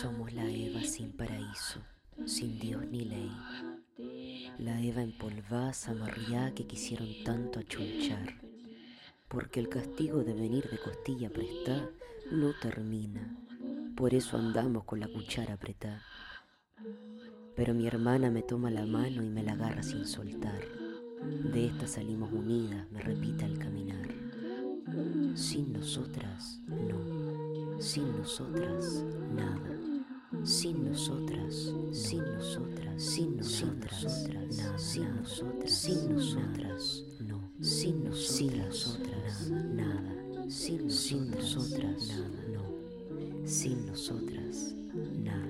Somos la Eva sin paraíso, sin Dios ni ley. La Eva empolvada, zamarriá que quisieron tanto achunchar. Porque el castigo de venir de costilla prestar no termina. Por eso andamos con la cuchara apretada. Pero mi hermana me toma la mano y me la agarra sin soltar. De esta salimos unidas, me repita el caminar. Sin nosotras, no. Sin nosotras, nada. Sin nosotras, sin nosotras, sin nosotras. Sin nosotras, sin nosotras, no. Sin nosotras, nada. Sin nosotras, nada, no. Sin nosotras, nada.